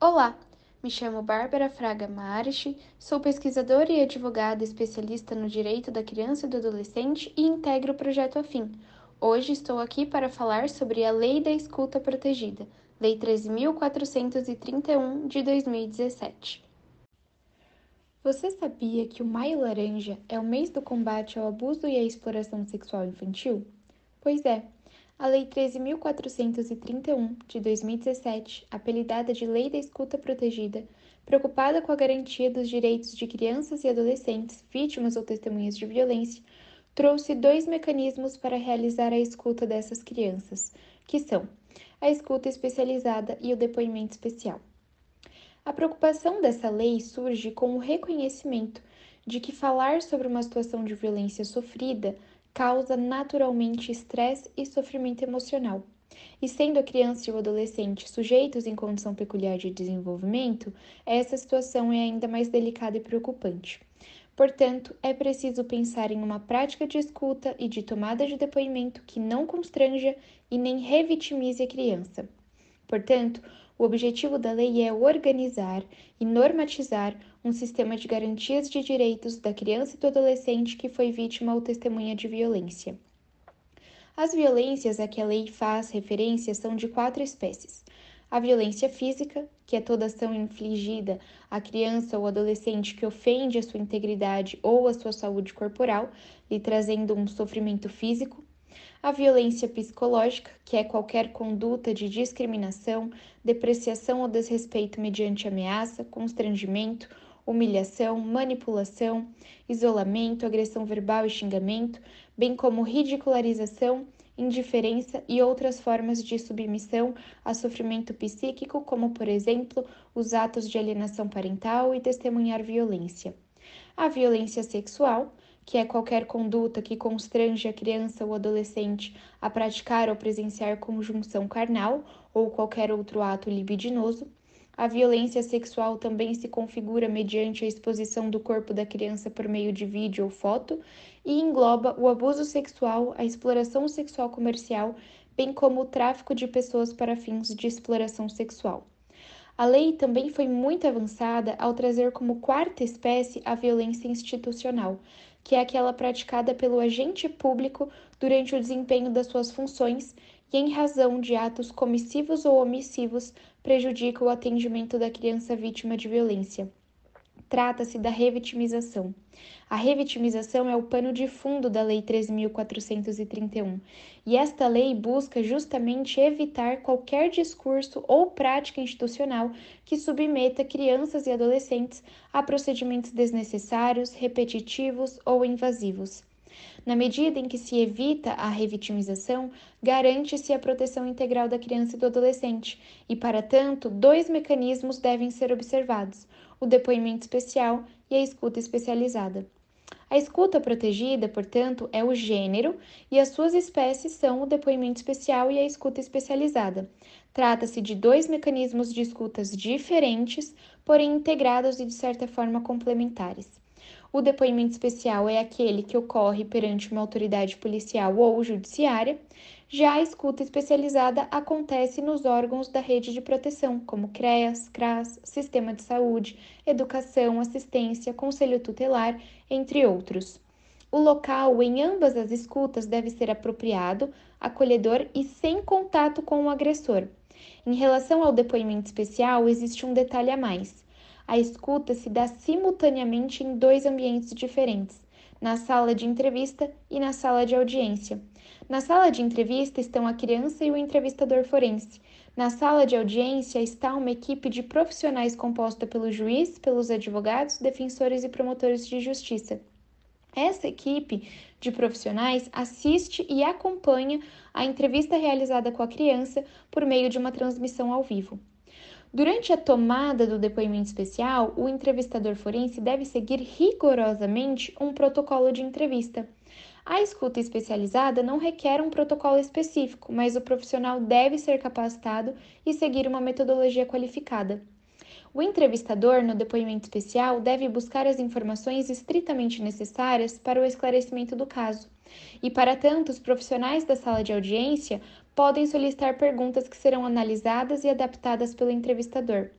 Olá, me chamo Bárbara Fraga Marichi, sou pesquisadora e advogada especialista no direito da criança e do adolescente e integro o projeto Afim. Hoje estou aqui para falar sobre a Lei da Escuta Protegida, Lei 13.431 de 2017. Você sabia que o Maio Laranja é o mês do combate ao abuso e à exploração sexual infantil? Pois é, a Lei 13.431 de 2017, apelidada de Lei da Escuta Protegida, preocupada com a garantia dos direitos de crianças e adolescentes vítimas ou testemunhas de violência, trouxe dois mecanismos para realizar a escuta dessas crianças, que são a escuta especializada e o depoimento especial. A preocupação dessa lei surge com o reconhecimento de que falar sobre uma situação de violência sofrida causa naturalmente estresse e sofrimento emocional. E sendo a criança e o adolescente sujeitos em condição peculiar de desenvolvimento, essa situação é ainda mais delicada e preocupante. Portanto, é preciso pensar em uma prática de escuta e de tomada de depoimento que não constranja e nem revitimize a criança. Portanto, o objetivo da lei é organizar e normatizar um sistema de garantias de direitos da criança e do adolescente que foi vítima ou testemunha de violência. As violências a que a lei faz referência são de quatro espécies: a violência física, que é toda ação infligida à criança ou adolescente que ofende a sua integridade ou a sua saúde corporal, lhe trazendo um sofrimento físico a violência psicológica, que é qualquer conduta de discriminação, depreciação ou desrespeito mediante ameaça, constrangimento, humilhação, manipulação, isolamento, agressão verbal e xingamento, bem como ridicularização, indiferença e outras formas de submissão a sofrimento psíquico, como, por exemplo, os atos de alienação parental e testemunhar violência. A violência sexual, que é qualquer conduta que constrange a criança ou adolescente a praticar ou presenciar conjunção carnal ou qualquer outro ato libidinoso. A violência sexual também se configura mediante a exposição do corpo da criança por meio de vídeo ou foto e engloba o abuso sexual, a exploração sexual comercial, bem como o tráfico de pessoas para fins de exploração sexual. A lei também foi muito avançada ao trazer como quarta espécie a violência institucional, que é aquela praticada pelo agente público durante o desempenho das suas funções e em razão de atos comissivos ou omissivos prejudica o atendimento da criança vítima de violência. Trata-se da revitimização. A revitimização é o pano de fundo da Lei 13.431 e esta lei busca justamente evitar qualquer discurso ou prática institucional que submeta crianças e adolescentes a procedimentos desnecessários, repetitivos ou invasivos. Na medida em que se evita a revitimização, garante-se a proteção integral da criança e do adolescente, e, para tanto, dois mecanismos devem ser observados: o depoimento especial e a escuta especializada. A escuta protegida, portanto, é o gênero e as suas espécies são o depoimento especial e a escuta especializada. Trata-se de dois mecanismos de escutas diferentes, porém integrados e de certa forma complementares. O depoimento especial é aquele que ocorre perante uma autoridade policial ou judiciária, já a escuta especializada acontece nos órgãos da rede de proteção, como CREAS, CRAS, Sistema de Saúde, Educação, Assistência, Conselho Tutelar, entre outros. O local em ambas as escutas deve ser apropriado, acolhedor e sem contato com o agressor. Em relação ao depoimento especial, existe um detalhe a mais a escuta se dá simultaneamente em dois ambientes diferentes, na sala de entrevista e na sala de audiência. Na sala de entrevista estão a criança e o entrevistador forense. Na sala de audiência está uma equipe de profissionais composta pelo juiz, pelos advogados, defensores e promotores de justiça. Essa equipe de profissionais assiste e acompanha a entrevista realizada com a criança por meio de uma transmissão ao vivo. Durante a tomada do depoimento especial, o entrevistador forense deve seguir rigorosamente um protocolo de entrevista. A escuta especializada não requer um protocolo específico, mas o profissional deve ser capacitado e seguir uma metodologia qualificada. O entrevistador, no depoimento especial, deve buscar as informações estritamente necessárias para o esclarecimento do caso. E, para tanto, os profissionais da sala de audiência podem solicitar perguntas que serão analisadas e adaptadas pelo entrevistador.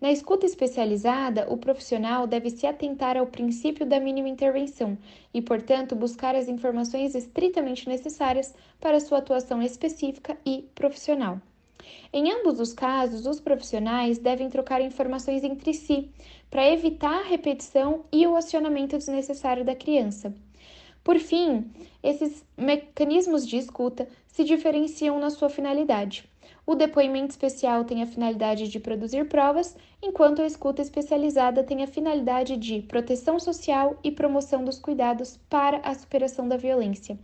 Na escuta especializada, o profissional deve se atentar ao princípio da mínima intervenção e, portanto, buscar as informações estritamente necessárias para sua atuação específica e profissional. Em ambos os casos, os profissionais devem trocar informações entre si para evitar a repetição e o acionamento desnecessário da criança. Por fim, esses mecanismos de escuta se diferenciam na sua finalidade. O depoimento especial tem a finalidade de produzir provas, enquanto a escuta especializada tem a finalidade de proteção social e promoção dos cuidados para a superação da violência.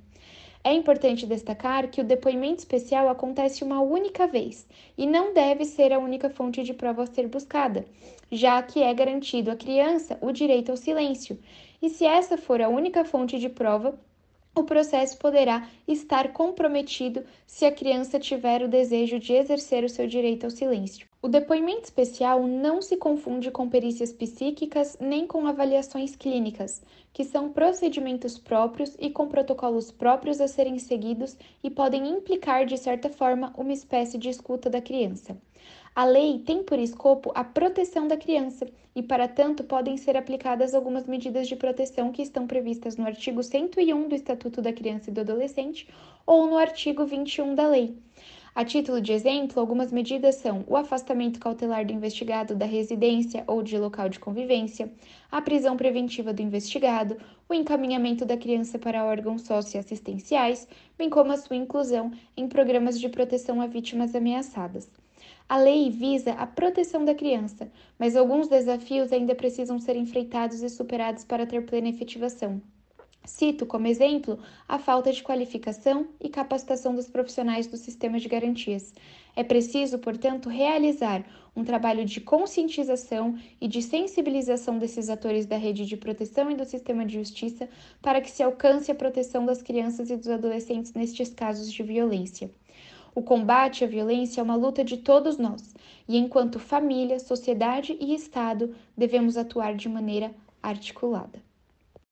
É importante destacar que o depoimento especial acontece uma única vez e não deve ser a única fonte de prova a ser buscada, já que é garantido à criança o direito ao silêncio. E se essa for a única fonte de prova, o processo poderá estar comprometido se a criança tiver o desejo de exercer o seu direito ao silêncio. O depoimento especial não se confunde com perícias psíquicas nem com avaliações clínicas, que são procedimentos próprios e com protocolos próprios a serem seguidos e podem implicar, de certa forma, uma espécie de escuta da criança. A lei tem por escopo a proteção da criança e, para tanto, podem ser aplicadas algumas medidas de proteção que estão previstas no artigo 101 do Estatuto da Criança e do Adolescente ou no artigo 21 da lei. A título de exemplo, algumas medidas são o afastamento cautelar do investigado da residência ou de local de convivência, a prisão preventiva do investigado, o encaminhamento da criança para órgãos socioassistenciais, bem como a sua inclusão em programas de proteção a vítimas ameaçadas. A lei visa a proteção da criança, mas alguns desafios ainda precisam ser enfrentados e superados para ter plena efetivação. Cito como exemplo a falta de qualificação e capacitação dos profissionais do sistema de garantias. É preciso, portanto, realizar um trabalho de conscientização e de sensibilização desses atores da rede de proteção e do sistema de justiça para que se alcance a proteção das crianças e dos adolescentes nestes casos de violência. O combate à violência é uma luta de todos nós, e enquanto família, sociedade e Estado, devemos atuar de maneira articulada.